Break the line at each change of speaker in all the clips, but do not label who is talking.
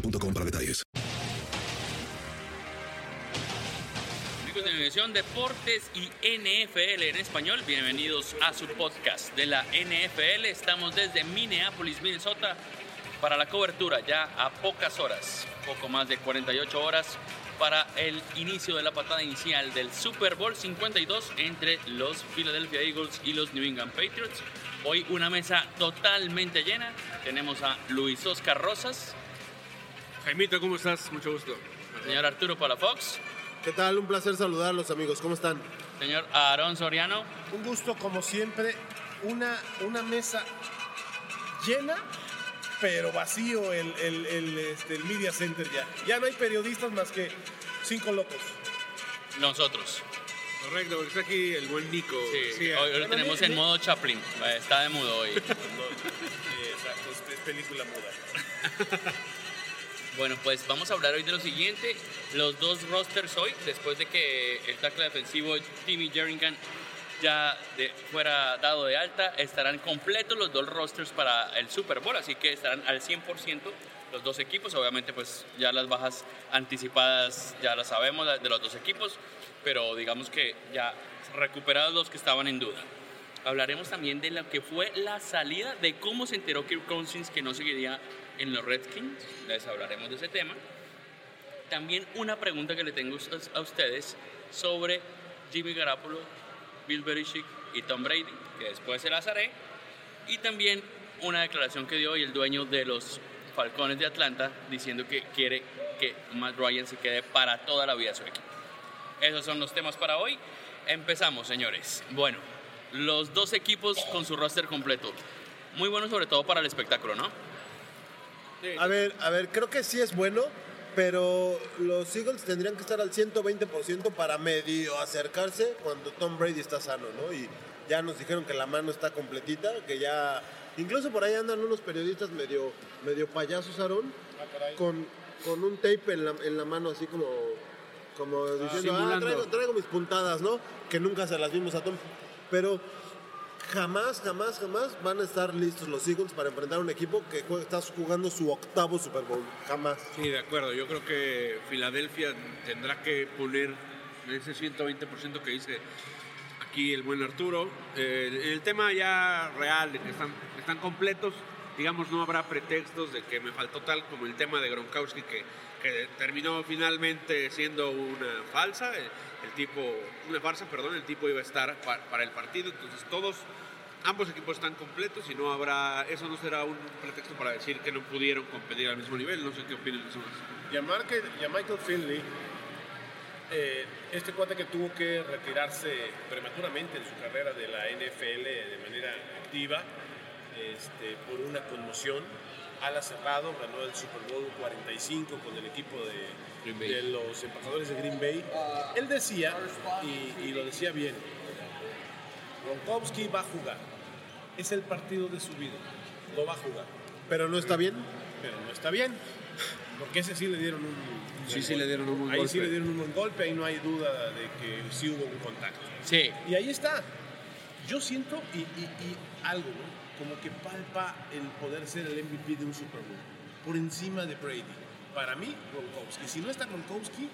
boostmobile.com para detalles.
Amigos de Univisión Deportes y NFL en español, bienvenidos a su podcast de la NFL. Estamos desde Minneapolis, Minnesota, para la cobertura ya a pocas horas, poco más de 48 horas, para el inicio de la patada inicial del Super Bowl 52 entre los Philadelphia Eagles y los New England Patriots. Hoy una mesa totalmente llena. Tenemos a Luis Oscar Rosas,
Jaimito, ¿cómo estás? Mucho gusto.
señor Arturo Palafox,
¿Qué tal? Un placer saludarlos amigos, ¿cómo están?
señor Aarón Soriano.
Un gusto como siempre, una, una mesa llena, pero vacío el, el, el, este, el Media Center ya. Ya no hay periodistas más que cinco locos.
Nosotros.
Correcto, porque está aquí el buen Nico.
Sí,
Sí,
hoy, lo tenemos en modo Chaplin. Está de mudo hoy.
Sí, exacto, es película muda.
Bueno, pues vamos a hablar hoy de lo siguiente. Los dos rosters hoy, después de que el tackle defensivo Timmy Jerringham ya fuera dado de alta, estarán completos los dos rosters para el Super Bowl, así que estarán al 100% los dos equipos. Obviamente, pues ya las bajas anticipadas ya las sabemos de los dos equipos, pero digamos que ya recuperados los que estaban en duda. Hablaremos también de lo que fue la salida, de cómo se enteró Kirk Cousins que no seguiría en los Redskins. Les hablaremos de ese tema. También una pregunta que le tengo a ustedes sobre Jimmy Garoppolo, Bill Belichick y Tom Brady, que después se las haré. Y también una declaración que dio hoy el dueño de los Falcones de Atlanta diciendo que quiere que Matt Ryan se quede para toda la vida su equipo. Esos son los temas para hoy. Empezamos, señores. Bueno, los dos equipos con su roster completo. Muy bueno sobre todo para el espectáculo, ¿no?
A ver, a ver, creo que sí es bueno, pero los Eagles tendrían que estar al 120% para medio acercarse cuando Tom Brady está sano, ¿no? Y ya nos dijeron que la mano está completita, que ya... Incluso por ahí andan unos periodistas medio, medio payasos, Aaron, con, con un tape en la, en la mano así como, como diciendo, ah, traigo, traigo mis puntadas, ¿no? Que nunca se las vimos a Tom. Pero jamás, jamás, jamás van a estar listos los Eagles para enfrentar a un equipo que está jugando su octavo Super Bowl. Jamás.
Sí, de acuerdo. Yo creo que Filadelfia tendrá que pulir ese 120% que dice aquí el buen Arturo. Eh, el tema ya real de que están, están completos, digamos, no habrá pretextos de que me faltó tal como el tema de Gronkowski que, que terminó finalmente siendo una falsa. El, tipo, una farsa, perdón, el tipo iba a estar pa- para el partido, entonces todos ambos equipos están completos y no habrá, eso no será un pretexto para decir que no pudieron competir al mismo nivel. No sé qué opinan de eso.
Y y a Michael Finley, eh, este cuate que tuvo que retirarse prematuramente en su carrera de la NFL de manera activa este, por una conmoción, ala cerrado, ganó el Super Bowl 45 con el equipo de, los embajadores de Green Bay. Él decía, y, y lo decía bien, Gronkowski va a jugar. Es el partido de su vida. Lo va a jugar.
Pero no está bien.
Pero no está bien. Porque ese sí le dieron un, un
Sí, sí le dieron un buen
Ahí
golpe.
sí le dieron un buen golpe, ahí no hay duda de que sí hubo un contacto.
Sí,
Y ahí está. Yo siento y, y- y algo, ¿no? Como que palpa el poder ser el MVP de un Super Bowl. Por encima de Brady. Para mí, Gronkowski. Si no está Gronkowski,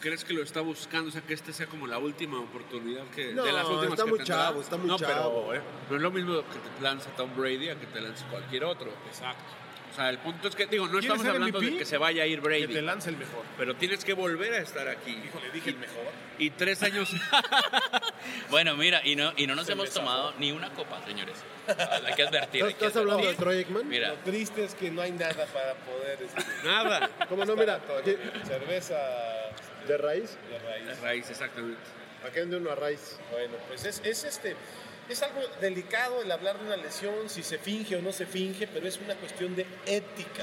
¿Crees que lo está buscando? O sea, que esta sea como la última oportunidad que.
No,
de las últimas
está
que
muy
tendrá?
chavo, está muy
no,
chavo.
Pero, eh, no es lo mismo que te lance Tom Brady a que te lance cualquier otro.
exacto.
O sea, el punto es que, digo, no
¿Quieres
estamos hablando
MVP?
de que se vaya a ir
Que te
Brady.
lance el mejor.
Pero tienes que volver a estar aquí.
Híjole, dije el mejor.
Y tres años.
bueno, mira, y no, y no nos
Se
hemos tomado ni una copa, señores. Hay que advertir. que
¿Estás hablando de. Troy Aikman?
Mira,
Lo triste es que no hay nada para poder. este,
Nada.
¿Cómo no? Mira,
todo- cerveza
de raíz.
de raíz.
La raíz, exactamente.
Acá de uno a raíz.
Bueno, pues es, es este. Es algo delicado el hablar de una lesión, si se finge o no se finge, pero es una cuestión de ética,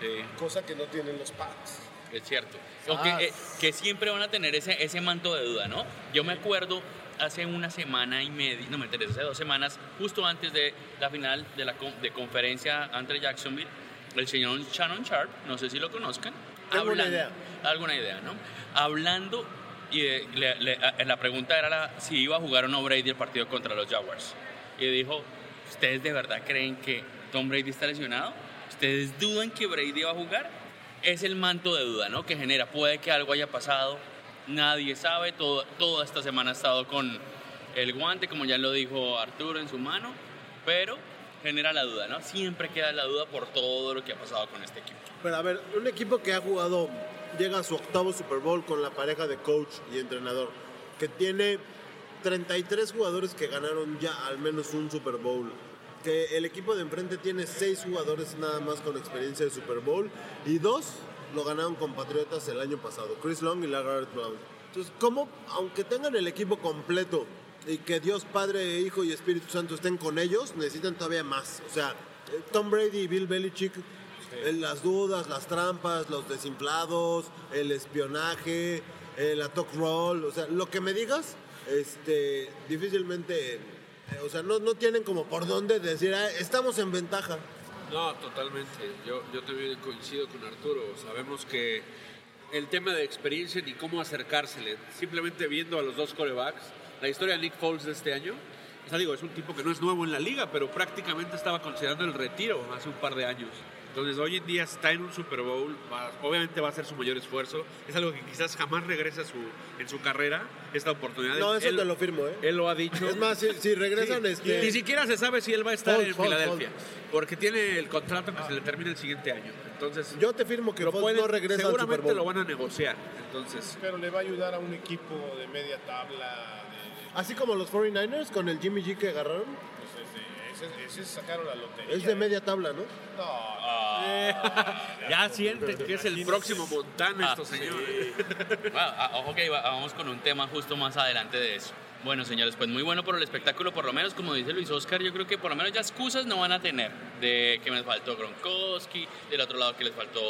sí,
cosa que no tienen los Pats.
es cierto. O que, eh, que siempre van a tener ese, ese manto de duda, ¿no? Yo me acuerdo hace una semana y media, no me interesa, hace dos semanas, justo antes de la final de la de conferencia entre Jacksonville, el señor Shannon Sharp, no sé si lo conozcan,
Tengo una idea.
alguna idea, ¿no? Hablando, y eh, le- le- la pregunta era la- si iba a jugar o no Brady el partido contra los Jaguars. Y dijo, ¿ustedes de verdad creen que Tom Brady está lesionado? ¿Ustedes dudan que Brady va a jugar? Es el manto de duda, ¿no? Que genera, puede que algo haya pasado, nadie sabe, todo, toda esta semana ha estado con el guante, como ya lo dijo Arturo en su mano, pero genera la duda, ¿no? Siempre queda la duda por todo lo que ha pasado con este equipo.
Pero a ver, un equipo que ha jugado, llega a su octavo Super Bowl con la pareja de coach y entrenador, que tiene 33 jugadores que ganaron ya al menos un Super Bowl, que el equipo de enfrente tiene 6 jugadores nada más con experiencia de Super Bowl y dos lo ganaron con Patriotas el año pasado, Chris Long y Lagarde Brown. Entonces, ¿cómo, aunque tengan el equipo completo y que Dios Padre, Hijo y Espíritu Santo estén con ellos, necesitan todavía más? O sea, eh, Tom Brady y Bill Belichick eh, las dudas, las trampas, los desinflados, el espionaje, el talk roll, o sea, lo que me digas, este, difícilmente, eh, o sea, no, no tienen como por dónde decir, "Ah, estamos en ventaja.
No, totalmente. Yo, yo también coincido con Arturo. Sabemos que el tema de experiencia ni cómo acercársele, simplemente viendo a los dos corebacks, la historia de Nick Foles de este año, o sea, digo, es un tipo que no es nuevo en la liga, pero prácticamente estaba considerando el retiro hace un par de años. Entonces, hoy en día está en un Super Bowl, va- obviamente va a ser su mayor esfuerzo. Es algo que quizás jamás regresa su, en su carrera, esta oportunidad.
No, eso
Él-
te lo firmo, ¿eh?
Él lo ha dicho.
Es más, si, si regresan,
Sí,
este...
Ni siquiera se sabe si él va a estar
Foles,
en Filadelfia, porque tiene el contrato que se le termina el siguiente año. Entonces,
Yo te firmo que
lo pueden-
no regresa al Super
seguramente
Bowl.
lo van a negociar. Entonces,
Pero le va a ayudar a un equipo de media tabla. De,
Así como los 49ers con el Jimmy G que agarraron,
ese, ese- sacaron la lotería.
es de media tabla, ¿no?
No,
ya sienten que es el próximo Montana
Ah,
estos señores.
Bueno, ah, ojo que va- vamos con un tema justo más adelante de eso. Bueno, señores, pues muy bueno por el espectáculo, por lo menos, como dice Luis Oscar, yo creo que por lo menos ya excusas no van a tener de que me faltó Gronkowski, del otro lado que les faltó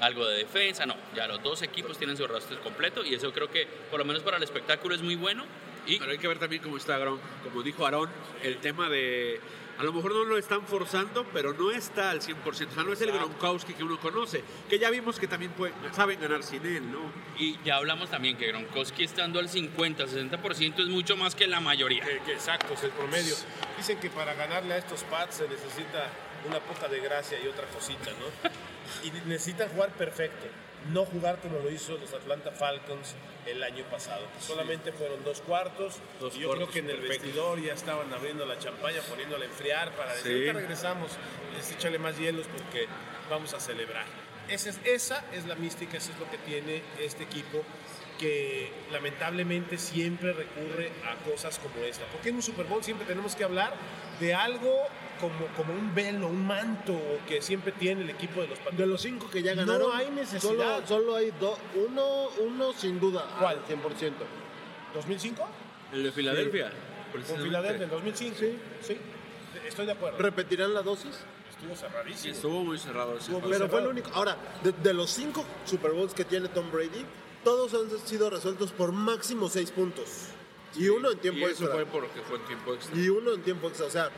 algo de defensa, no, ya los dos equipos tienen su roster completo y eso creo que por lo menos para el espectáculo es muy bueno. Y
Pero hay que ver también cómo está Gronk. Como dijo Aarón, el tema de... A lo mejor no lo están forzando, pero no está al 100%. O sea, no es el Gronkowski que uno conoce. Que ya vimos que también puede- saben ganar sin él, ¿no?
Y ya hablamos también que Gronkowski estando al 50, 60% es mucho más que la mayoría.
que- que exacto, es el promedio. Dicen que para ganarle a estos Pats se necesita una poca de gracia y otra cosita, ¿no? Y necesitan jugar perfecto. No jugar como lo hizo los Atlanta Falcons el año pasado. que Solamente fueron dos cuartos.
Dos
y yo
cuartos
creo que en el vestidor ya estaban abriendo la champaña, poniéndola a enfriar para decir,
Sí.
regresamos, es échale más hielos porque vamos a celebrar. esa es, esa es la mística, eso es lo que tiene este equipo que lamentablemente siempre recurre a cosas como esta. Porque en un Super Bowl siempre tenemos que hablar de algo como, como un velo, un manto que siempre tiene el equipo de los Patriots.
De los cinco que ya ganaron,
No hay necesidad.
Solo, solo hay dos, uno, uno sin duda.
¿Cuál?
al 100%.
¿2005?
El de Filadelfia.
Con
precisamente.
Filadelfia en 2005. Sí. Estoy de acuerdo.
¿Repetirán la dosis?
Estuvo cerradísimo.
Sí, estuvo muy cerrado.
Pero fue el único. Ahora, de, de los cinco Super Bowls que tiene Tom Brady, todos han sido resueltos por máximo seis puntos. Y uno en tiempo
y eso
extra.
fue porque fue en tiempo extra.
Y uno en tiempo extra. O sea,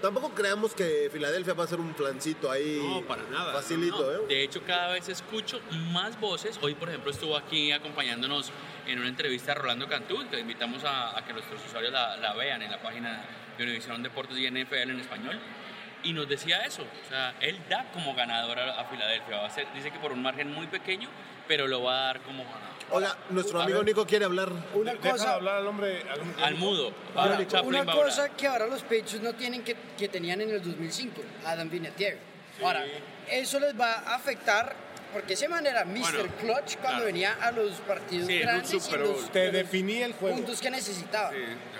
tampoco creamos que Filadelfia va a ser un plancito ahí.
No, para nada.
Facilito,
No,
¿eh?
De hecho, cada vez escucho más voces. Hoy, por ejemplo, estuvo aquí acompañándonos en una entrevista a Rolando Cantú, que invitamos a, a que nuestros usuarios la, la vean en la página de Univisión Deportes y NFL en español. Y nos decía eso, o sea, él da como ganador a, a Filadelfia. Va a ser, dice que por un margen muy pequeño, pero lo va a dar como ganador.
Oiga, nuestro
A
amigo
ver.
Nico quiere hablar.
Una
Deja
cosa,
hablar al hombre. Al, hombre
Al mudo. Chaplin
una cosa que ahora los Patriots no tienen que, que tenían en el 2005, Adam Vinatieri. Ahora, eso les va a afectar porque ese man era Mr.
Bueno,
Clutch cuando
claro.
venía a los partidos
Sí,
grandes y los.
Te definía el juego.
puntos que necesitaba.
Sí,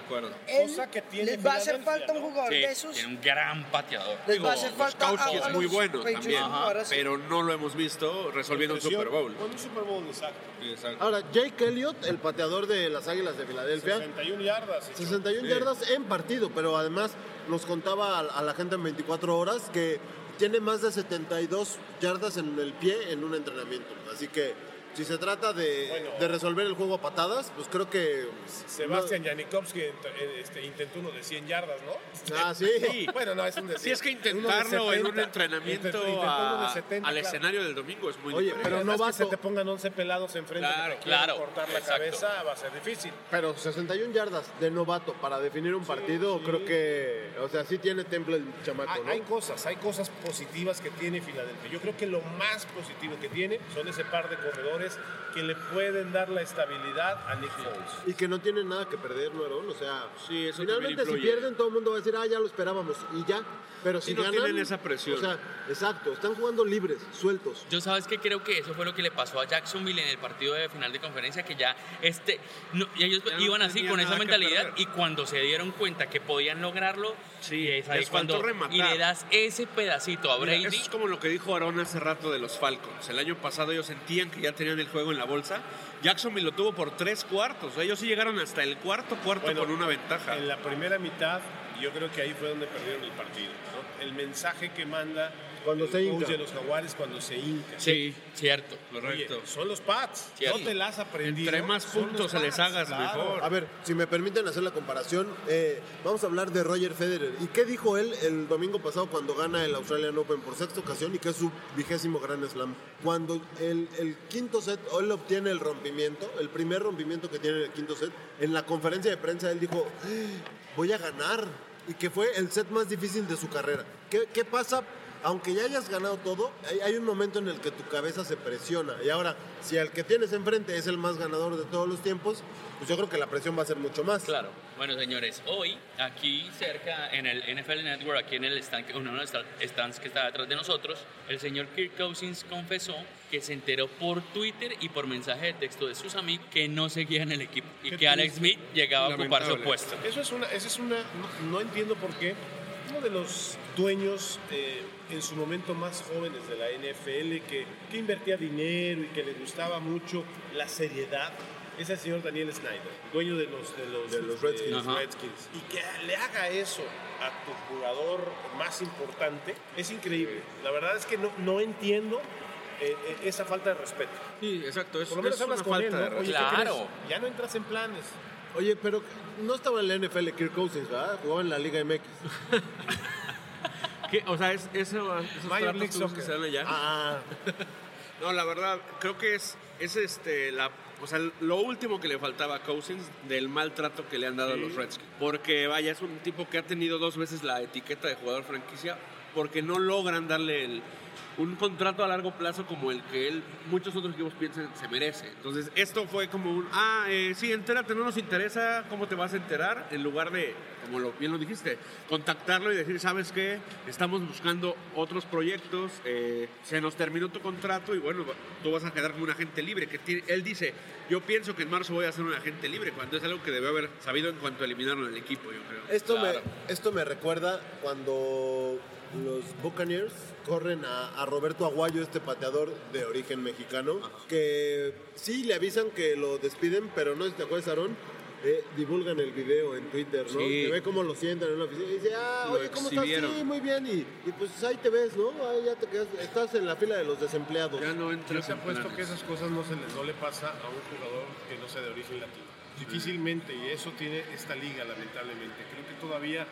acuerdo.
Él,
Cosa que tiene
les va a hacer falta un jugador
Sí,
de esos.
tiene un gran pateador.
Les va a hacer falta a,
es muy bueno también,
sí.
pero no lo hemos visto resolviendo un. Super Bowl.
Un Super Bowl, exacto.
Exacto.
Ahora, Jake Elliott, el pateador de las Águilas de Filadelfia,
61 yardas. echó.
61 yardas en partido, pero además nos contaba a, a la gente en 24 horas que tiene más de 72 yardas en el pie en un entrenamiento. Así que si se trata de,
Bueno.
de resolver el juego a patadas, pues creo que...
Sebastián Janikowski ent- eh, este, intentó uno de 100 yardas, ¿no?
Ah, sí.
Bueno, no, es un decir.
Sí, es que
Uno de
intentarlo en un
70.
entrenamiento
de
a-
70,
al
claro.
escenario del domingo es muy
Oye,
diferente.
pero
no
no
va que se te pongan 11 pelados enfrente
Claro,
que
claro,
cortar la
exacto.
cabeza va a ser difícil.
Pero 61 yardas de novato para definir un partido,
sí.
creo que... O sea, sí tiene temple el chamaco,
Hay,
¿no?
hay cosas, hay cosas positivas que tiene Filadelfia. Yo creo que lo más positivo que tiene son ese par de corredores que le pueden dar la estabilidad a Nick Foles.
Y que no tienen nada que perder, ¿no, Aaron? O sea,
Sí, eso
finalmente si pierden todo el mundo va a decir, ah, ya lo esperábamos, y ya. Pero si
no
ganan...
tienen esa presión.
O sea, exacto, están jugando libres, sueltos.
Yo sabes que creo que eso fue lo que le pasó a Jacksonville en el partido de final de conferencia, que ya este, no, y ellos
Ya no
iban así con esa mentalidad y cuando se dieron cuenta que podían lograrlo,
Sí,
es ahí
les faltó
cuando
rematar.
y le das ese pedacito a
Mira,
Brady.
eso es como lo que dijo Aaron hace rato de los Falcons. El año pasado ellos sentían que ya tenían el juego en la bolsa. Jacksonville lo tuvo por tres cuartos. Ellos sí llegaron hasta el cuarto cuarto
Bueno,
con una ventaja.
En la primera mitad, yo creo que ahí fue donde perdieron el partido. ¿no? El mensaje que manda
Cuando
el
se hinca.
de los jaguares cuando se hinca.
Sí, cierto.
Correcto.
Oye, son los Pats.
Cierto.
No te las has aprendido.
Entre más puntos se les hagas,
claro.
mejor.
A ver, si me permiten hacer la comparación, eh, vamos a hablar de Roger Federer. ¿Y qué dijo él el domingo pasado cuando gana el Australian Open por sexta ocasión y que es su vigésimo Grand Slam? Cuando el, el quinto set, él obtiene el rompimiento, el primer rompimiento que tiene en el quinto set, en la conferencia de prensa él dijo, "Ah, voy a ganar. Y que fue el set más difícil de su carrera. ¿Qué, qué pasa? Aunque ya hayas ganado todo, hay, hay un momento en el que tu cabeza se presiona. Y ahora, si el que tienes enfrente es el más ganador de todos los tiempos, pues yo creo que la presión va a ser mucho más.
Claro. Bueno, señores, hoy aquí cerca en el NFL Network, aquí en el stand, que- uno de los stands que está detrás de nosotros, el señor Kirk Cousins confesó que se enteró por Twitter y por mensaje de texto de sus amigos que no seguían el equipo y que Alex. Smith llegaba a ocupar su puesto.
Eso es una, esa es una, no, no entiendo por qué. Uno de los dueños eh, en su momento más jóvenes de la NFL que, que invertía dinero y que le gustaba mucho la seriedad es el señor Daniel Snyder, dueño de los, de los,
De los Redskins.
Ajá.
Redskins. Y que le haga eso a tu jugador más importante es increíble. La verdad es que no, no entiendo eh, eh, esa falta de respeto.
Sí, exacto. Es,
Por lo menos
es
hablas
una
con él,
falta
¿no?
de
Oye, ¿qué
Claro.
Ya no entras en planes.
Oye, pero no estaba en la NFL Kirk Cousins, ¿verdad? Jugaba en la Liga MX.
¿Qué? O sea, es, eso, esos
Major League
que se dan allá.
Ah,
No, la verdad, creo que es, es este, la, o sea, lo último que le faltaba a Cousins del maltrato que le han dado a los Redskins. Porque, vaya, es un tipo que ha tenido dos veces la etiqueta de jugador franquicia porque no logran darle el- un contrato a largo plazo como el que él, muchos otros equipos piensan se merece. Entonces, esto fue como un, ah, eh, sí, entérate, no nos interesa cómo te vas a enterar, en lugar de como lo, bien lo dijiste, contactarlo y decir, ¿sabes qué? Estamos buscando otros proyectos, eh, se nos terminó tu contrato y bueno, tú vas a quedar como un agente libre. Que tiene- él dice, yo pienso que en marzo voy a ser un agente libre, cuando es algo que debe haber sabido en cuanto eliminaron el equipo, yo creo.
Esto,
Claro.
me, esto me recuerda cuando los Buccaneers corren a, a Roberto Aguayo, este pateador de origen mexicano, que sí le avisan que lo despiden, pero no te acuerdas, Aarón, eh, divulgan el video en Twitter, ¿no?
Sí.
Ve cómo lo sientan en la oficina y dice, ah,
Lo
oye, ¿cómo estás? Sí, muy bien, y, y pues ahí te ves, ¿no? Ahí ya te quedas, estás en la fila de los desempleados.
Ya no
Yo
entras
te
en
apuesto
planes.
que esas cosas no, se les, no le pasa a un jugador que no sea de origen latino. Difícilmente, y eso tiene esta liga, lamentablemente. Creo que todavía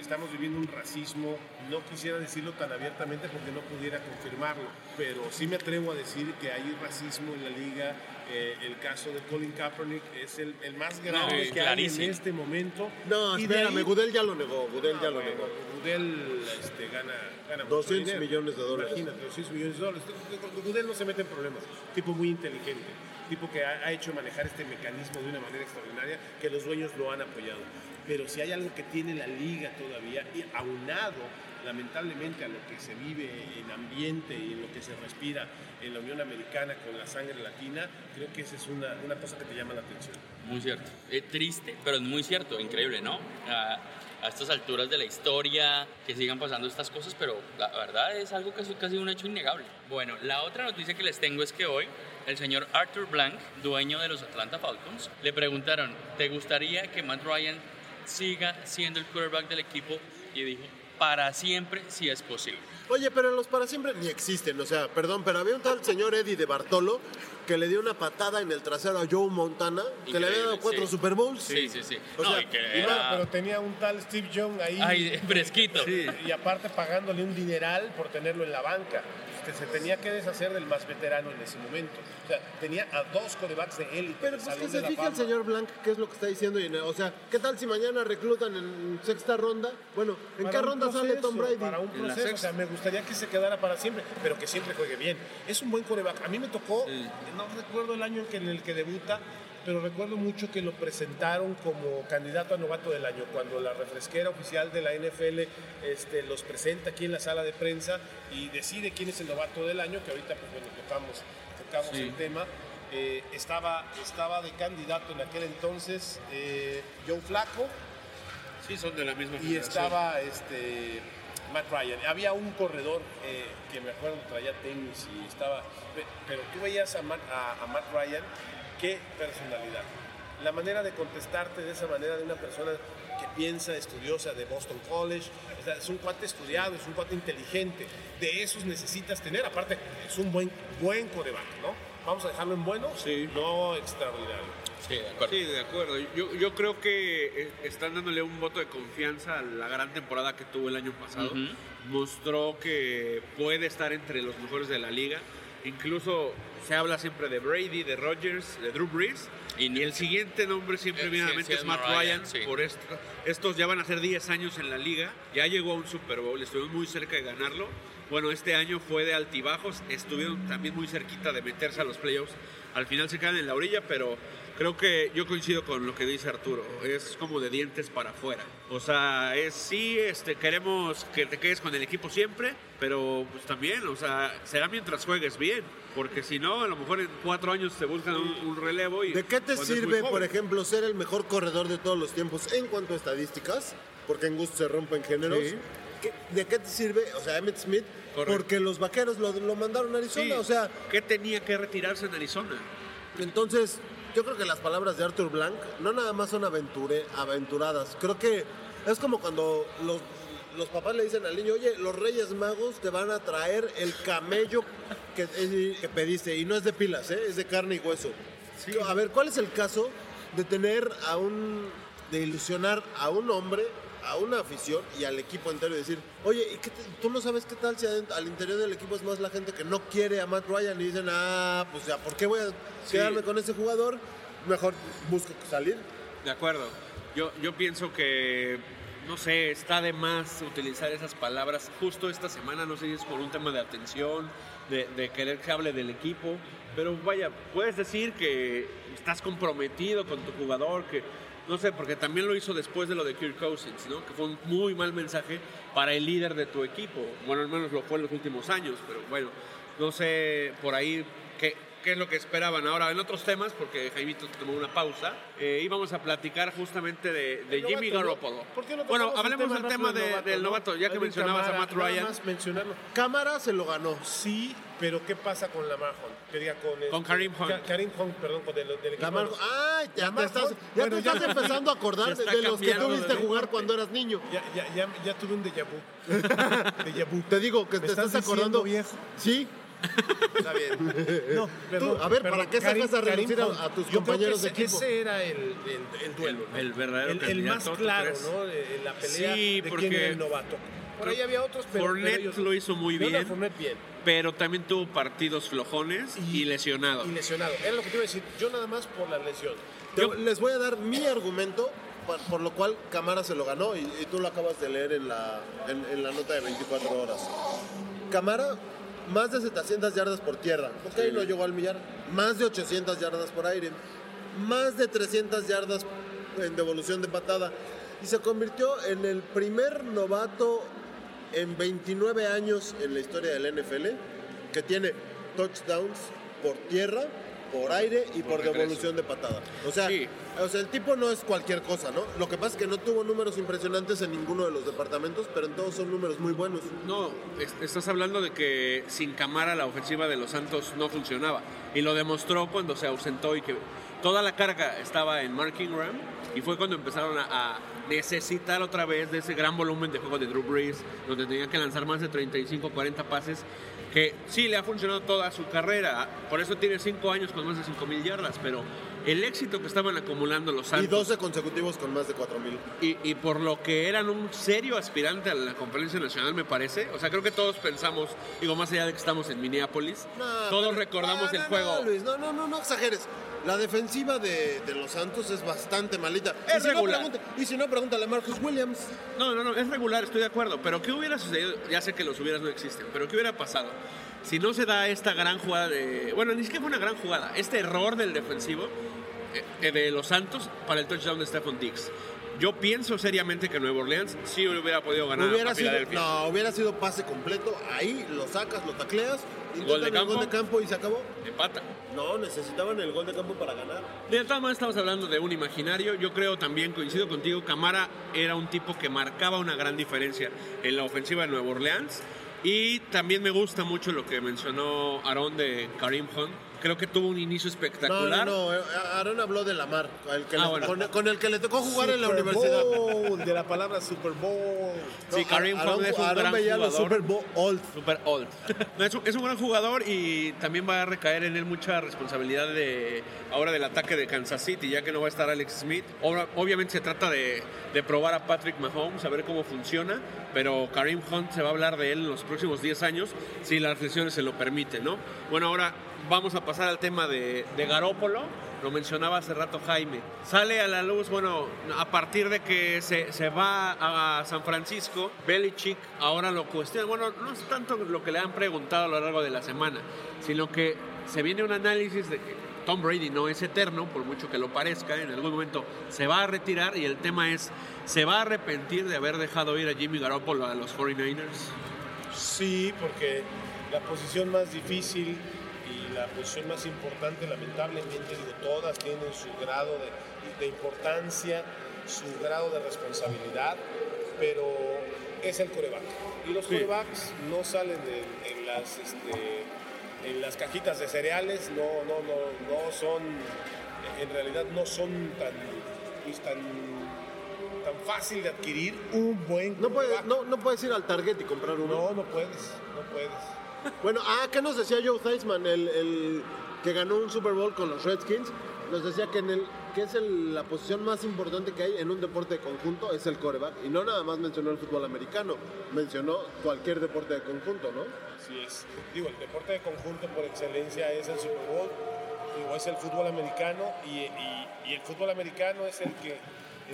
estamos viviendo un racismo, no quisiera decirlo tan abiertamente porque no pudiera confirmarlo, pero sí me atrevo a decir que hay racismo en la liga. Eh, el caso de Colin Kaepernick es el, el más grave
sí,
que hay
clarísimo.
en este momento.
No, espérame,
ahí-
Gudel ya lo negó, Gudel ya lo
bueno,
negó.
Goodell este, gana, gana mucho
200
dinero.
millones de dólares.
Imagínate, 200 millones de dólares. Goodell no se mete en problemas. Tipo muy inteligente. Tipo que ha, ha hecho manejar este mecanismo de una manera extraordinaria que los dueños lo han apoyado. Pero si hay algo que tiene la liga todavía, y aunado lamentablemente a lo que se vive en ambiente y en lo que se respira en la Unión Americana con la sangre latina, creo que esa es una, una cosa que te llama la atención.
Muy cierto. Es triste, pero es muy cierto, increíble, ¿no? A estas alturas de la historia, que sigan pasando estas cosas, pero la verdad es algo que es casi un hecho innegable. Bueno, la otra noticia que les tengo es que hoy el señor Arthur Blank, dueño de los Atlanta Falcons, le preguntaron, ¿te gustaría que Matt Ryan siga siendo el quarterback del equipo? Y dijo, para siempre si es posible.
Oye, pero los para siempre ni existen, o sea, perdón, pero había un tal señor Eddie de Bartolo que le dio una patada en el trasero a Joe Montana, que le había dado
Increíble,
cuatro
sí.
Super Bowls.
Sí, sí, sí.
O
No,
sea,
y que
Y
era-
pero tenía un tal Steve Young ahí.
Ay, fresquito.
Y aparte pagándole un dineral por tenerlo en la banca. Que se tenía que deshacer del más veterano en ese momento. O sea, tenía a dos corebacks de élite.
Pero pues que se fije el señor Blanc qué es lo que está diciendo. Y, o sea, ¿qué tal si mañana reclutan en sexta ronda? Bueno, ¿en
Para
qué ronda sale Tom Brady?
Para un
En la
proceso, o
sexta.
sea, me gustaría que se quedara para siempre, pero que siempre juegue bien. Es un buen coreback. A mí me tocó, no recuerdo el año en, que- en el que debuta, pero recuerdo mucho que lo presentaron como candidato a novato del año, cuando la refresquera oficial de la NFL este, los presenta aquí en la sala de prensa y decide quién es el novato del año, que ahorita pues bueno, tocamos, tocamos
Sí.
el tema. Eh, estaba, estaba de candidato en aquel entonces eh, Joe Flaco,
Sí, son de la misma
y
generación.
estaba este Matt Ryan. Había un corredor eh, que me acuerdo traía tenis y estaba. pe- Pero tú veías a Matt, a- a Matt Ryan, qué personalidad. La manera de contestarte de esa manera de una persona que piensa, estudiosa de Boston College. O sea, es un cuate estudiado, es un cuate inteligente. De esos necesitas tener. Aparte, es un buen, buen coreback, ¿no? Vamos a dejarlo en bueno,
Sí.
no extraordinario.
Sí, de acuerdo.
Sí, de acuerdo. Yo, yo creo que eh, están dándole un voto de confianza a la gran temporada que tuvo el año pasado.
Ujú.
Mostró que puede estar entre los mejores de la liga. Incluso se habla siempre de Brady, de Rodgers, de Drew Brees.
Y
Y, el siguiente nombre siempre
Eh,
viene a la mente es Matt
Matt
Ryan.
Ryan, sí.
Por esto, estos ya van a ser 10 años en la liga. Ya llegó a un Super Bowl, estuvieron muy cerca de ganarlo. Bueno, este año fue de altibajos. Estuvieron también muy cerquita de meterse a los playoffs. Al final se quedan en la orilla, pero creo que yo coincido con lo que dice Arturo. Es como de dientes para afuera. O sea, es sí, este, queremos que te quedes con el equipo siempre, pero pues también, o sea, será mientras juegues bien. Porque si no, a lo mejor en cuatro años te buscan un, un relevo y...
¿De qué te sirve, por ejemplo, ser el mejor corredor de todos los tiempos en cuanto a estadísticas? Porque en gusto se rompen géneros.
Sí.
¿Qué- ¿De qué te sirve? O sea, Emmett Smith,
Correcto.
porque los vaqueros lo, lo mandaron a Arizona.
Sí,
O sea,
¿qué tenía que retirarse en Arizona?
entonces, yo creo que las palabras de Arthur Blank no nada más son aventure, aventuradas. Creo que es como cuando los, los papás le dicen al niño, oye, los Reyes Magos te van a traer el camello que, que pediste. Y no es de pilas, ¿eh? es de carne y hueso. A ver, ¿cuál es el caso de tener a un. de ilusionar a un hombre, a una afición y al equipo entero y decir, oye, ¿y qué te- tú no sabes qué tal si al interior del equipo es más la gente que no quiere a Matt Ryan y dicen, ah, pues ya, ¿por qué voy a quedarme con ese jugador? Mejor busco salir.
De acuerdo. Yo, yo pienso que, no sé, está de más utilizar esas palabras justo esta semana, no sé si es por un tema de atención, de, de querer que hable del equipo, pero vaya, puedes decir que estás comprometido con tu jugador, que no sé, porque también lo hizo después de lo de Kirk Cousins, ¿no? Que fue un muy mal mensaje para el líder de tu equipo. Bueno, al menos lo fue en los últimos años, pero bueno, no sé por ahí qué, qué es lo que esperaban. Ahora, en otros temas, porque Jaimito tomó una pausa, eh, íbamos a platicar justamente de, de Jimmy
novato, ¿no?
Garoppolo.
¿Por qué no
bueno, hablemos del tema de- del novato, ya que mencionabas a Matt Ryan.
más mencionarlo.
Cámara se lo ganó.
Sí, pero ¿qué pasa con Lamar Hunt? Que diga con,
Con
este-
Karim Hunt.
Ka- Karim Hunt, perdón, con el, del equipo.
Lamar- Ay, ya,
Lamar
te estás, ya
bueno,
te estás empezando a acordar de, los que
cambiando
tú viste
de
jugar cuando eras niño.
Ya, ya, ya, ya tuve un déjà vu. déjà vu.
Te digo que
¿Me
te
estás
estás acordando.
viejo?
Sí. Está bien.
No, perdón,
a ver,
perdón,
¿para qué sacas a relucir
Karim
a, tus compañeros de equipo?
Ese era el, el, el duelo. ¿no?
El verdadero
el, el más
¿tú
claro? ¿no? De- La pelea
Sí,
de
porque
quién era el novato. Por ahí había otros, pero.
Fournette
pero ellos-
lo hizo muy bien.
Fournette bien.
Pero también tuvo partidos flojones y, lesionado.
Y lesionado. Era lo que te iba a decir. Yo nada más por la lesión.
Te- les voy a dar mi argumento por, por lo cual Camara se lo ganó y, y tú lo acabas de leer en la, en, en la nota de 24 horas. Camara, más de 700 yardas por tierra. Ok, no llegó al millar. Más de 800 yardas por aire. Más de 300 yardas en devolución de patada. Y se convirtió en el primer novato en 29 años en la historia del NFL que tiene touchdowns por tierra, por aire y por, devolución de patada. O sea, o sea, el tipo no es cualquier cosa, ¿no? Lo que pasa es que no tuvo números impresionantes en ninguno de los departamentos, pero en todos son números muy buenos.
No, es- estás hablando de que sin Camara la ofensiva de los Santos no funcionaba. Y lo demostró cuando se ausentó y que toda la carga estaba en Mark Ingram. Y fue cuando empezaron a, a necesitar otra vez de ese gran volumen de juego de Drew Brees, donde tenía que lanzar más de 35, 40 pases, que sí le ha funcionado toda su carrera. Por eso tiene 5 años con más de 5 mil yardas, pero el éxito que estaban acumulando los
Y
Santos
12 consecutivos con más de 4000.
y, y por lo que eran un serio aspirante a la conferencia nacional, me parece. O sea, creo que todos pensamos, digo, más allá de que estamos en Minneapolis,
No,
todos
pero-
recordamos
no,
el
no,
juego.
No, Luis, no, no, no, no exageres. La defensiva de, de los Santos es bastante malita.
Es
y, si no,
regular.
pregunta- y si no, pregúntale a Marcus Williams.
No, no, no, es regular, estoy de acuerdo. Pero ¿qué hubiera sucedido? Ya sé que los hubieras no existen, pero ¿qué hubiera pasado? Si no se da esta gran jugada de. Bueno, ni siquiera fue una gran jugada. Este error del defensivo eh, eh, de los Santos para el touchdown de Stephon Diggs. Yo pienso seriamente que Nueva Orleans sí hubiera podido ganar
Hubiera
a
sido, no, hubiera sido pase completo. Ahí lo sacas, lo tacleas, intentan
Gol de
el
campo.
gol de campo y se acabó.
Empata.
No, necesitaban el gol de campo para ganar.
De todas maneras estamos hablando de un imaginario. Yo creo también, coincido contigo, Camara era un tipo que marcaba una gran diferencia en la ofensiva de Nueva Orleans. Y también me gusta mucho lo que mencionó Aaron de Karim Hunt. Creo que tuvo un inicio
No,
espectacular.
no, no. eh, Aaron habló de Lamar, el que
Ah,
le-
bueno.
con, con el que le tocó jugar en la
Super
universidad.
Bowl, de la palabra Super Bowl.
Sí,
No,
Karim
Aaron-
Hunt es un
Aaron
gran
veía los
jugador.
Super Bowl old.
Super old. No, es, un, es un gran jugador y también va a recaer en él mucha responsabilidad de ahora del ataque de Kansas City, ya que no va a estar Alex Smith. Obra- obviamente se trata de, de probar a Patrick Mahomes, a ver cómo funciona, pero Karim Hunt se va a hablar de él en los próximos 10 años, si las lesiones se lo permiten, ¿no? Bueno, ahora vamos a pasar al tema de, de Garópolo. Lo mencionaba hace rato Jaime. Sale a la luz, bueno, a partir de que se, se va a San Francisco, Belichick ahora lo cuestiona. Bueno, no es tanto lo que le han preguntado a lo largo de la semana, sino que se viene un análisis de que Tom Brady no es eterno, por mucho que lo parezca, en algún momento se va a retirar y el tema es, ¿se va a arrepentir de haber dejado ir a Jimmy Garoppolo a los 49ers?
Sí, porque la posición más difícil la posición más importante, lamentablemente, digo, todas tienen su grado de, de importancia, su grado de responsabilidad, pero es el coreback. Y los corebacks no salen de- en, las, este, en las cajitas de cereales, no, no, no, no son, en realidad no son tan, pues, tan, tan fácil de adquirir un buen
No puedes, no, no puedes ir al Target y comprar uno.
No, no puedes, no puedes.
Bueno, ah, ¿qué nos decía Joe Theismann, el, el que ganó un Super Bowl con los Redskins? Nos decía que en el que es la posición más importante que hay en un deporte de conjunto es el coreback. Y no nada más mencionó el fútbol americano, mencionó cualquier deporte de conjunto, ¿no?
Así es. Digo, el deporte de conjunto por excelencia es el Super Bowl, digo, es el fútbol americano y, y- el fútbol americano es el que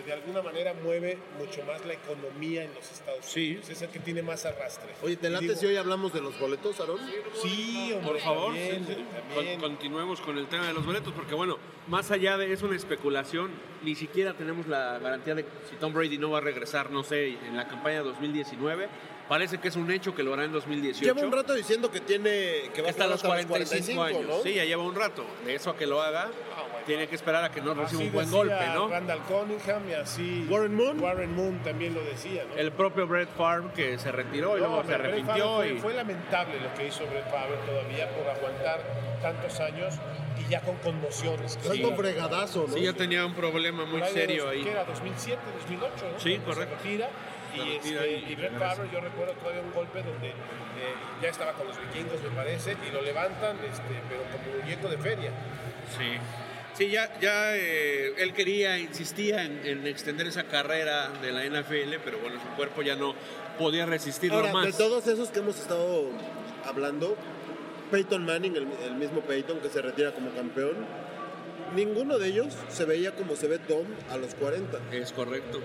de alguna manera mueve mucho más la economía en los Estados Unidos. Es el que tiene más arrastre.
Oye, ¿te
Y
late
digo,
si hoy hablamos de los boletos, Aarón?
Sí, hombre,
Por favor,
también,
sí, sí.
también.
Con- continuemos con el tema de los boletos, porque bueno, más allá de es una especulación, ni siquiera tenemos la garantía de si Tom Brady no va a regresar, no sé, en la campaña 2019. Parece que es un hecho que lo hará en 2018.
Lleva un rato diciendo que tiene que va a
hasta
estar
los 45, años.
¿no?
Sí, ya lleva un rato. De eso a que lo haga, tiene que esperar a que no reciba
Así
un buen
decía
golpe, ¿no?
Randall Cunningham y así.
Warren Moon.
Warren Moon también lo decía, ¿no?
El propio Brett Favre que se retiró y
No,
luego se arrepintió.
Favre
y...
fue, fue lamentable lo que hizo Brett Favre todavía por aguantar tantos años y ya con conmociones. que
Algo
sí.
fregadazo, ¿no?
Sí, ya tenía un problema muy serio ahí.
¿qué era? 2007, 2008, ¿no?
Sí,
Cuando
correcto.
Se retira. Y, este,
y-
y Brett Favre, yo recuerdo todavía un golpe donde eh, ya estaba con los vikingos, me parece, y lo levantan, este, pero como muñeco de feria.
Sí. Sí, ya, ya eh, él quería, insistía en, en extender esa carrera de la NFL, pero bueno, su cuerpo ya no podía resistirlo
Ahora,
más.
de todos esos que hemos estado hablando, Peyton Manning, el, el mismo Peyton que se retira como campeón, ninguno de ellos se veía como se ve Tom a los 40.
Es correcto.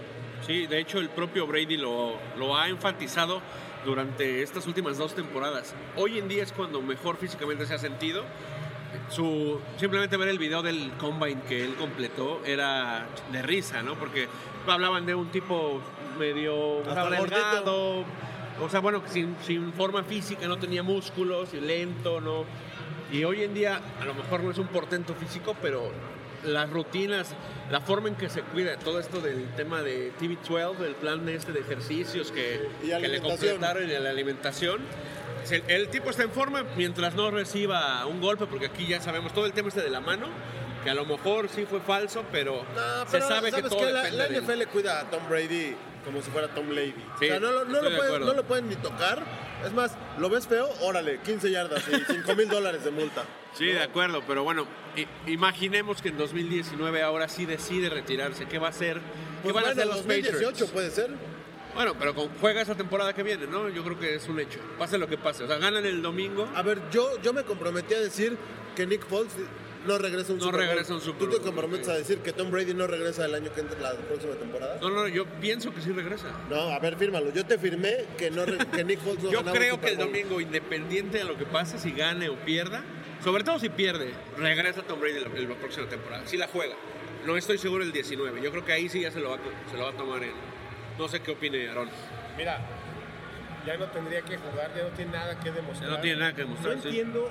Sí, de hecho el propio Brady lo, lo ha enfatizado durante estas últimas dos temporadas. Hoy en día es cuando mejor físicamente se ha sentido. Su, simplemente ver el video del combine que él completó era de risa, ¿no? Porque hablaban de un tipo medio delgado, o sea, bueno, sin, sin forma física, no tenía músculos, y lento, ¿no? Y hoy en día a lo mejor no es un portento físico, pero las rutinas, la forma en que se cuida, todo esto del tema de TV12, el plan este de ejercicios que, que le completaron y de la alimentación. El, el tipo está en forma mientras no reciba un golpe, porque aquí ya sabemos todo el tema este de la mano, que a lo mejor sí fue falso, pero,
No,
se
pero
sabe que
¿sabes
todo
qué? La, la
de.
NFL cuida a Tom Brady como si fuera Tom Lady.
Sí,
o sea, no, no
estoy
lo
de
pueden, no lo pueden ni tocar. Es más, ¿lo ves feo? Órale, 15 yardas y 5 mil dólares de multa.
Sí, de acuerdo, pero bueno, imaginemos que en 2019 ahora sí decide retirarse. ¿Qué va a hacer? ¿Qué
Pues
van a hacer los
2018
Patriots?
puede ser.
Bueno, pero juega esa temporada que viene, ¿no? Yo creo que es un hecho. Pase lo que pase. O sea, ganan el domingo.
A ver, yo, yo me comprometí a decir que Nick Foles no regresa un
No
Super Bowl.
regresa un Super
¿Tú te comprometes a decir que Tom Brady no regresa el año que entra, la próxima temporada?
No, no, yo pienso que sí regresa.
No, a ver, fírmalo. Yo te firmé que, no que Nick Foles no
Yo creo que el domingo, independiente de lo que pase, si gane o pierda, sobre todo si pierde, regresa Tom Brady la, la próxima temporada. Si la juega. No estoy seguro el 19. Yo creo que ahí sí ya se lo va, a se lo va a tomar en. No sé qué opine Aaron.
Mira, ya no tendría que jugar, ya no tiene nada que demostrar.
Ya no tiene nada que demostrar,
No
sí.
entiendo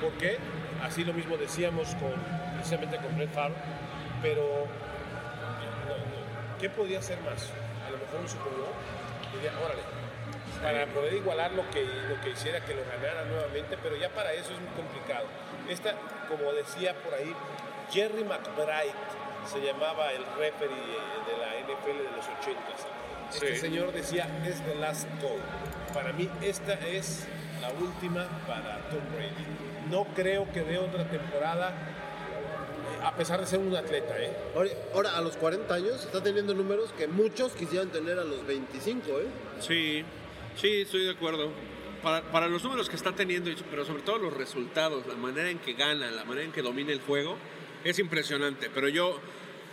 por qué. Así lo mismo decíamos con, precisamente con Brett Favre, pero no, no. ¿qué podía hacer más? A lo mejor un Super Bowl. Diría, órale, para poder igualar lo que, lo que hiciera que lo ganara nuevamente, pero ya para eso es muy complicado. Esta, como decía por ahí, Jerry McBride se llamaba el referee de la NFL de los 80s. Este
Sí.
señor decía, es the last call. Para mí esta es la última para Tom Brady. No creo que dé otra temporada, eh, a pesar de ser un atleta, ¿eh?
Ahora, ahora, a los 40 años está teniendo números que muchos quisieran tener a los 25, ¿eh?
Sí, sí, estoy de acuerdo. Para, para los números que está teniendo, pero sobre todo los resultados, la manera en que gana, la manera en que domina el juego, es impresionante. Pero yo,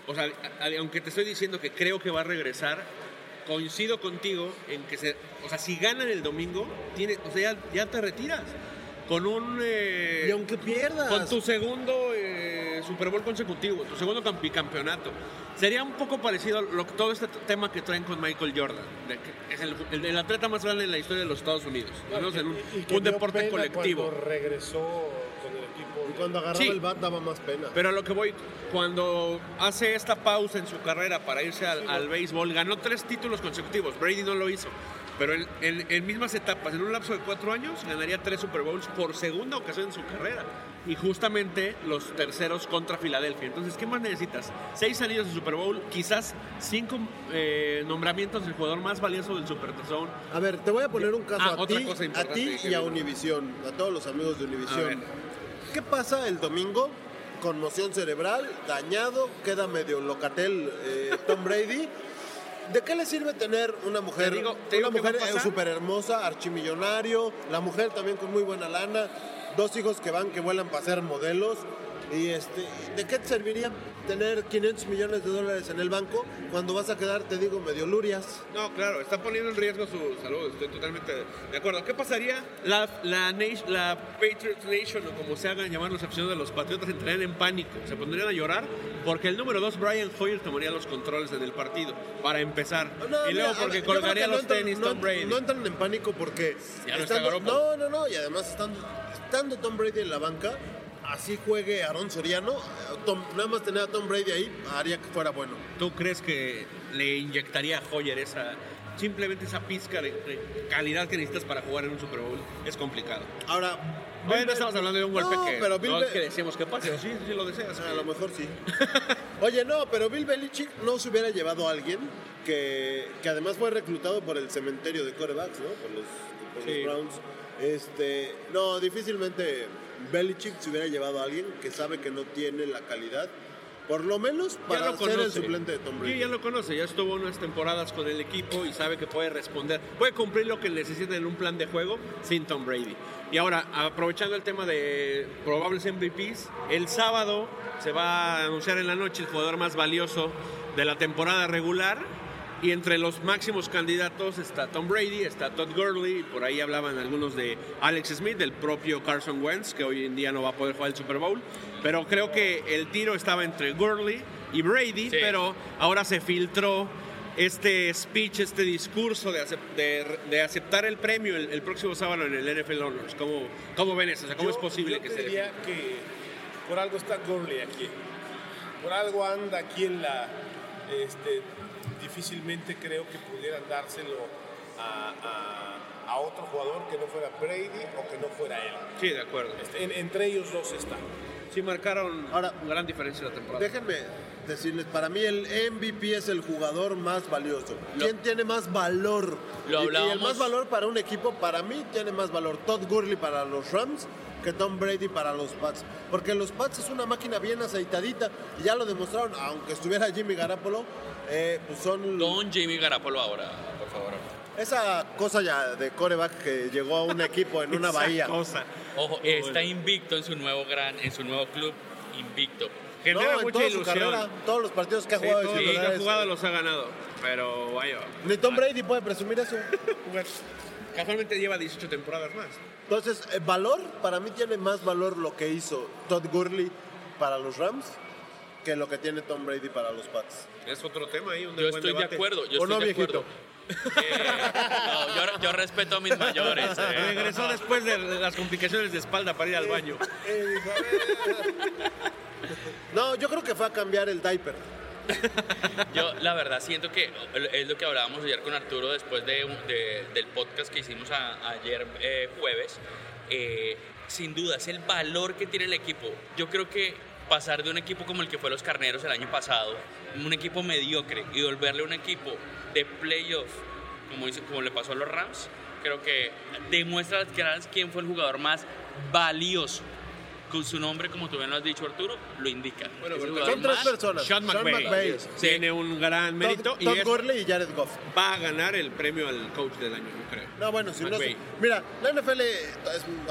o sea, aunque te estoy diciendo que creo que va a regresar, coincido contigo en que, se, o sea, si ganan el domingo, tiene, o sea, ya, ya te retiras. Con un... eh,
Y aunque pierdas.
Con tu segundo Super Bowl consecutivo, tu segundo campeonato. Sería un poco parecido a lo, que- todo este tema que traen con Michael Jordan. de que es el, el- el atleta más grande en la historia de los Estados Unidos. al menos en un,
Y que
un
dio
deporte
pena
colectivo.
Cuando regresó con el equipo.
Y cuando agarraba
Sí.
el bat daba más pena.
Pero a lo que voy, cuando hace esta pausa en su carrera para irse al, al béisbol, ganó tres títulos consecutivos. Brady no lo hizo. Pero en, en- en mismas etapas, en un lapso de cuatro años, ganaría tres Super Bowls por segunda ocasión en su carrera. Y justamente los terceros contra Filadelfia. Entonces, ¿qué más necesitas? Seis anillos de Super Bowl, quizás cinco eh, nombramientos del jugador más valioso del Super Tazón.
A ver, te voy a poner un caso
Ah,
a ti, a ti y a
vi.
Univision, a todos los amigos de. Univision. ¿Qué pasa el domingo? Conmoción cerebral, dañado, queda medio locatel eh, Tom Brady. ¿De qué le sirve tener una mujer,
Te digo- te
una
digo
mujer
pasar.
súper hermosa, archimillonario, la mujer también con muy buena lana, dos hijos que van, que vuelan para ser modelos? Y este, ¿de qué te serviría tener 500 millones de dólares en el banco cuando vas a quedar, te digo, medio lurias?
No, claro, está poniendo en riesgo su salud, estoy totalmente de acuerdo. ¿Qué pasaría? La, la, nation- la Patriots Nation, o como se hagan llamar los aficionados de los Patriotas, entrarían en pánico, se pondrían a llorar, porque el número 2, Brian Hoyer, tomaría los controles en el partido, para empezar.
No,
y luego
mira,
porque colgaría
no
los
entran-
tenis
no,
Tom Brady.
No entran en pánico porque.
Ya no
estando- no, no, no. Y además estando, estando Tom Brady en la banca, así juegue Aaron Soriano, Tom- nada más tener a Tom Brady ahí haría que fuera bueno.
¿Tú crees que le inyectaría a Hoyer esa, simplemente esa pizca de, de calidad que necesitas para jugar en un Super Bowl? Es complicado.
Ahora.
Bueno,
Bill
no estamos hablando de un golpe
No,
que
pero Bill
no es que decíamos que pase, sí, sí lo deseas.
A lo mejor sí. Oye, no, pero Bill Belichick no se hubiera llevado a alguien que, que además fue reclutado por el cementerio de corebacks, ¿no? Por los, por los. Browns. Este, no, difícilmente Belichick se hubiera llevado a alguien que sabe que no tiene la calidad, por lo menos para
lo
ser el suplente de Tom Brady.
Sí, ya lo conoce, ya estuvo unas temporadas con el equipo y sabe que puede responder, puede cumplir lo que necesita en un plan de juego sin Tom Brady. Y ahora, aprovechando el tema de probables MVPs, el sábado se va a anunciar en la noche el jugador más valioso de la temporada regular. Y entre los máximos candidatos está Tom Brady, está Todd Gurley, y por ahí hablaban algunos de Alex Smith, del propio Carson Wentz, que hoy en día no va a poder jugar el Super Bowl. Pero creo que el tiro estaba entre Gurley y Brady, pero ahora se filtró este speech, este discurso de, de- de aceptar el premio el, el próximo sábado en el NFL Honors. ¿Cómo, cómo ven eso? O sea, ¿Cómo
Yo-
es posible
yo
que se
diría que por algo está Gurley aquí. Por algo anda aquí en la. Este, difícilmente creo que pudieran dárselo a, a- a otro jugador que no fuera Brady o que no fuera él.
Sí, de acuerdo.
Este, en- entre ellos dos está.
Sí, marcaron
Ahora,
gran diferencia la temporada.
Déjenme decirles, para mí el MVP es el jugador más valioso. ¿Quién tiene más valor?
Lo
Y- y, el más valor para un equipo, para mí, tiene más valor Todd Gurley para los Rams que Tom Brady para los Pats. Porque los Pats es una máquina bien aceitadita y ya lo demostraron, aunque estuviera Jimmy Garapolo, eh, pues son...
Don Jimmy Garapolo ahora, por favor.
Esa cosa ya de coreback que llegó a un equipo en una
Esa
bahía.
cosa.
Ojo, está invicto en su nuevo gran, en su nuevo club, invicto.
Genera
No, en
mucha
toda su
ilusión.
carrera, todos los partidos que ha jugado
todos los que ha jugado los ha ganado. Pero vaya.
Ni Tom Brady puede presumir eso.
Casualmente lleva 18 temporadas más.
Entonces, eh, valor, para mí tiene más valor lo que hizo Todd Gurley para los Rams que lo que tiene Tom Brady para los Pats.
Es otro tema ahí. Un
Yo estoy de
debate.
acuerdo, yo
¿O
estoy
no,
de
viejito?
acuerdo. Eh, no, yo, yo respeto a mis mayores. eh.
Regresó después de las complicaciones de espalda para ir al baño.
No, yo creo que fue a cambiar el diaper.
Yo la verdad siento que es lo que hablábamos ayer con Arturo después de, de- del podcast que hicimos a- ayer eh, jueves. Eh, sin duda es el valor que tiene el equipo. Yo creo que pasar de un equipo como el que fue los Carneros el año pasado, un equipo mediocre, y volverle a un equipo de playoff, como, como le pasó a los Rams, creo que demuestra que quién fue el jugador más valioso. Con su nombre, como tú bien lo has dicho, Arturo, lo indica.
Bueno,
Son tres
más-
personas.
Sean McVay,
sí.
tiene un gran mérito
Todd,
y
Todd
es-
Gurley y Jared Goff.
va a ganar el premio al coach del año, yo creo.
No, bueno, si no
McVay.
sé. Mira, la NFL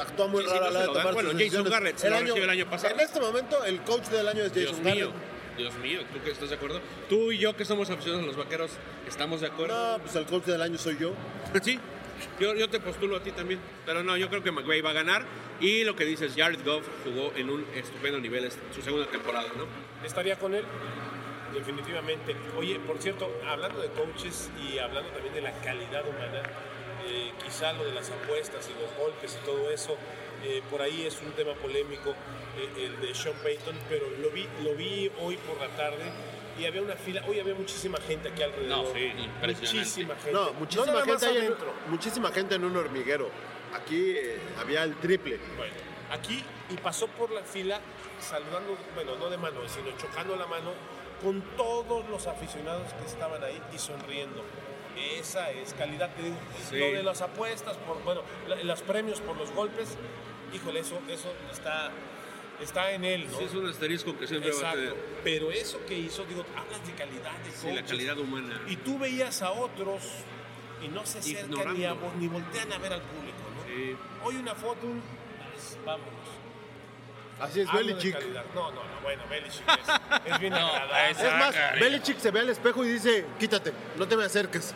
actúa muy
Sí, sí,
rara
no
a la de tomar
Bueno,
sus
Jason. Garrett se lo recibió el año pasado.
En este momento, el coach del año es
Dios
Jason
mío,
Garrett.
Dios mío, ¿tú que estás de acuerdo? Tú y yo que somos aficionados a los vaqueros, ¿estamos de acuerdo?
No, pues el coach del año soy yo.
Sí, yo, yo te postulo a ti también, pero no, yo creo que McVay va a ganar y lo que dices, Jared Goff jugó en un estupendo nivel es- su segunda temporada, ¿no?
Estaría con él, definitivamente. Oye, por cierto, hablando de coaches y hablando también de la calidad humana, eh, quizá lo de las apuestas y los golpes y todo eso, eh, por ahí es un tema polémico, eh, el de Sean Payton, pero lo vi, lo vi hoy por la tarde y había una fila, hoy había muchísima gente aquí alrededor.
No, sí.
Muchísima gente.
No, muchísima, gente hay en,
adentro.
muchísima gente en un hormiguero. Aquí eh, había el triple.
Bueno, aquí y pasó por la fila saludando, bueno, no de mano, sino chocando la mano con todos los aficionados que estaban ahí y sonriendo. Esa es calidad, te digo.
Sí.
Lo de las apuestas, por, bueno, la- los premios por los golpes, híjole, eso, eso está, está en él, ¿no?
Sí, es un asterisco que siempre va a
Exacto.
tener.
Pero eso que hizo, digo, hablas de calidad de
Sí, la
coaches.
calidad humana.
Y tú veías a otros y no se acercan ni, a ni voltean a ver al público, ¿no?
Sí.
Hoy una foto, pues, vámonos.
Así es,
Hablo
Belichick.
No, no, no, bueno, Belichick es, es bien
No,
Es más. Belichick se ve al espejo y dice, quítate, no te me acerques.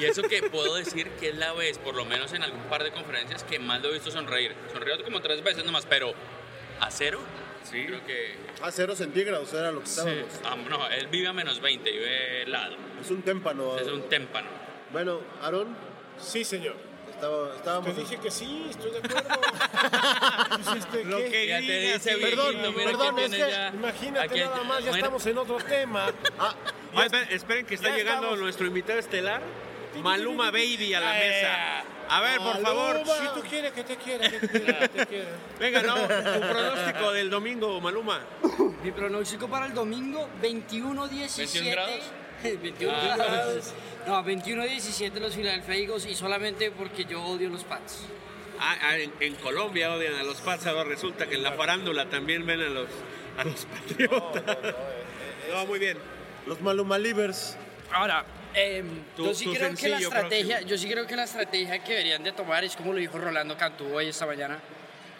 Y eso que puedo decir que es la vez, por lo menos en algún par de conferencias, que más lo he visto sonreír. Sonrió como tres veces nomás, pero a cero, sí. creo que...
A cero centígrados era lo que estábamos.
Ah, no, él vive a menos 20, vive helado.
Es un témpano.
Es un témpano.
Bueno, Aaron.
Sí, señor.
Estaba, estábamos...
Te dije que sí, estoy de acuerdo. Pues, este,
Lo que Ya te dice.
Perdón,
viejito, mira
perdón,
que
es que
ya-
imagínate
aquí-
nada más, ya
bueno.
estamos en otro tema.
Ah,
Oye, esperen, esperen que está llegando
estamos.
nuestro invitado estelar, Maluma Baby, a la
Eh,
mesa. A ver, por favor.
Si tú quieres que te quiera, que te quiera, que te quiera.
Venga, no, tu pronóstico del domingo, Maluma.
Mi pronóstico para el domingo, 21-17.
21 grados.
21
Ah.
grados. No, 21-17 los Philadelphia Eagles y solamente porque yo odio los Pats.
Ah, ah, en, en Colombia odian a los Pats, ahora resulta que en la farándula también ven a los, a los Patriotas. No, muy bien.
Los Maluma Livers.
Ahora, em, yo sí creo que la estrategia,
próximo.
yo sí creo que la estrategia que deberían de tomar es como lo dijo Rolando Cantú hoy esta mañana,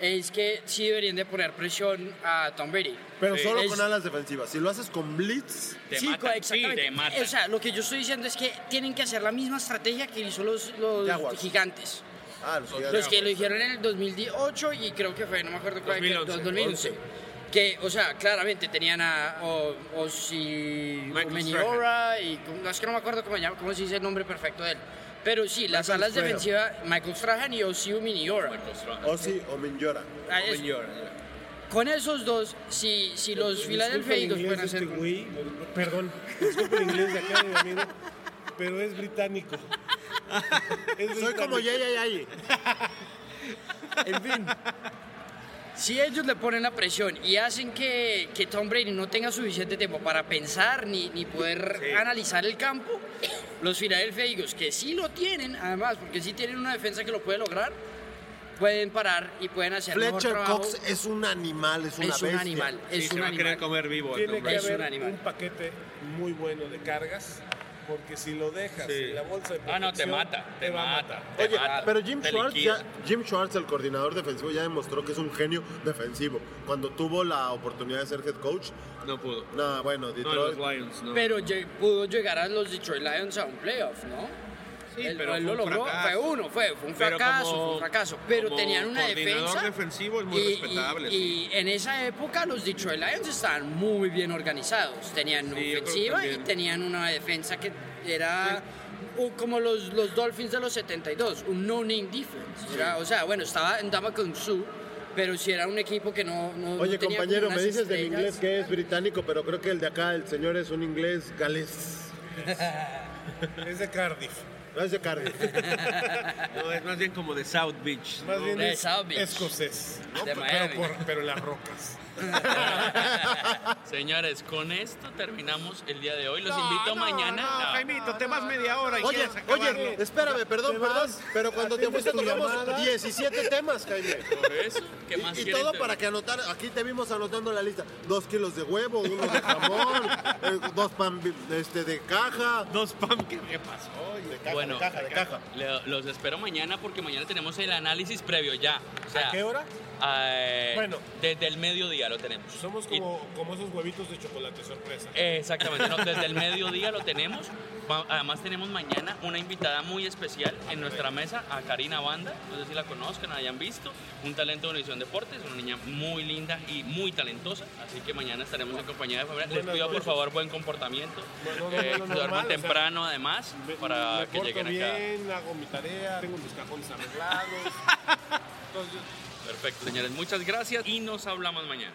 es que sí deberían de poner presión a Tom Brady.
Pero
Sí.
solo
Es-
con alas defensivas. Si lo haces con blitz,
Te
sí,
mata,
exactamente.
sí, te mata.
O sea, lo que yo estoy diciendo es que tienen que hacer la misma estrategia que hizo los, los gigantes.
ah, los
Los
gigantes.
que lo hicieron en el 2018 y creo que fue, no me acuerdo cuál, que-
2011.
2011. Que, o sea, claramente tenían a o, Osi
Michael
Omeniora y no, es que no me acuerdo cómo, se llama, cómo se dice el nombre perfecto de él. Pero sí, las
Michael
alas
Strahan.
defensivas, Michael Strahan y Osi Omeniora.
Ozzy o Minjora.
Ah, Con esos dos, si, si los Philadelphia
el
Eagles pueden
de
hacer...
este güey, perdón, disculpa el inglés de acá de mi amigo, pero es británico. Es
Soy como
británico.
Yaya Yayi.
En fin. Si ellos le ponen la presión y hacen que, que Tom Brady no tenga suficiente tiempo para pensar ni, ni poder analizar el campo, los Philadelphia Eagles, que sí lo tienen, además, porque sí tienen una defensa que lo puede lograr, pueden parar y pueden hacer mejor
Fletcher
trabajo.
Cox es un animal, es una
Es un
bestia.
animal,
Sí,
es
se
un
querer
animal.
comer vivo.
Tiene que
un
haber
animal.
un paquete muy bueno de cargas, porque si lo dejas
Sí.
en la bolsa de
Ah, no, te mata, te mata. te
Oye,
mata,
pero Jim Schwartz, ya- Jim Schwartz, el coordinador defensivo, ya demostró que es un genio defensivo. Cuando tuvo la oportunidad de ser head coach,
No pudo.
no, bueno,
No,
Detroit.
los Lions, no.
Pero pudo llegar a los Detroit Lions a un playoff, ¿no?
Sí,
él,
pero
él
fue
lo logró,
fracaso.
fue uno, fue, fue un
Pero
fracaso,
como-
fue un fracaso. Pero
como
tenían una defensa.
defensivo es muy
y,
respetable,
Y,
sí.
y en esa época los Detroit Lions estaban muy bien organizados. Tenían
Sí, yo creo
ofensiva y tenían una defensa que era como los, los Dolphins de los 72, un no-name defense. Era- o sea, bueno, estaba en Dama con Su, pero si era un equipo que no. no
Oye,
no tenía
compañero, me dices de mi
estrellas.
inglés que es británico, pero creo que el de acá, el señor es un inglés galés.
Es de Cardiff.
No es de Cardiff.
No, es más bien como de South Beach.
Más
¿no?
bien
De
es
South Beach.
escocés, ¿no?
De
pero,
Miami.
por- pero en las rocas.
Señores, con esto terminamos el día de hoy. Los
No,
invito
no,
mañana.
No,
No.
Jaimito, te vas media hora y
Oye, oye, espérame, perdón, perdón, pero cuando te
¿Atiendes
fuiste tocamos
llamada?
17 temas, Jaime.
Por eso, ¿qué más
Y, y todo para que anotar, aquí te vimos anotando la lista. Dos kilos de huevo, uno de jamón, eh, dos pan este, de caja.
Dos pam, ¿qué, qué pasó?
De caja,
Bueno,
de caja, de caja.
le- los espero mañana porque mañana tenemos el análisis previo ya. O sea,
¿A qué hora?
Eh,
Bueno.
Desde el mediodía lo tenemos.
Somos
Y-
como, como esos huevitos de chocolate sorpresa.
Exactamente, no, desde el mediodía lo tenemos. Además tenemos mañana una invitada muy especial en nuestra mesa, a Karina Banda, no sé si la conozcan, la hayan visto, un talento de Univisión Deportes, una niña muy linda y muy talentosa, así que mañana estaremos en compañía de familia. Les pido por favor buen comportamiento,
No, no,
eh,
no, o sea,
temprano además,
Me-
para
me
que lleguen acá.
bien, hago mi tarea, tengo mis cajones arreglados. Entonces,
Perfecto, señores, muchas gracias y nos hablamos mañana.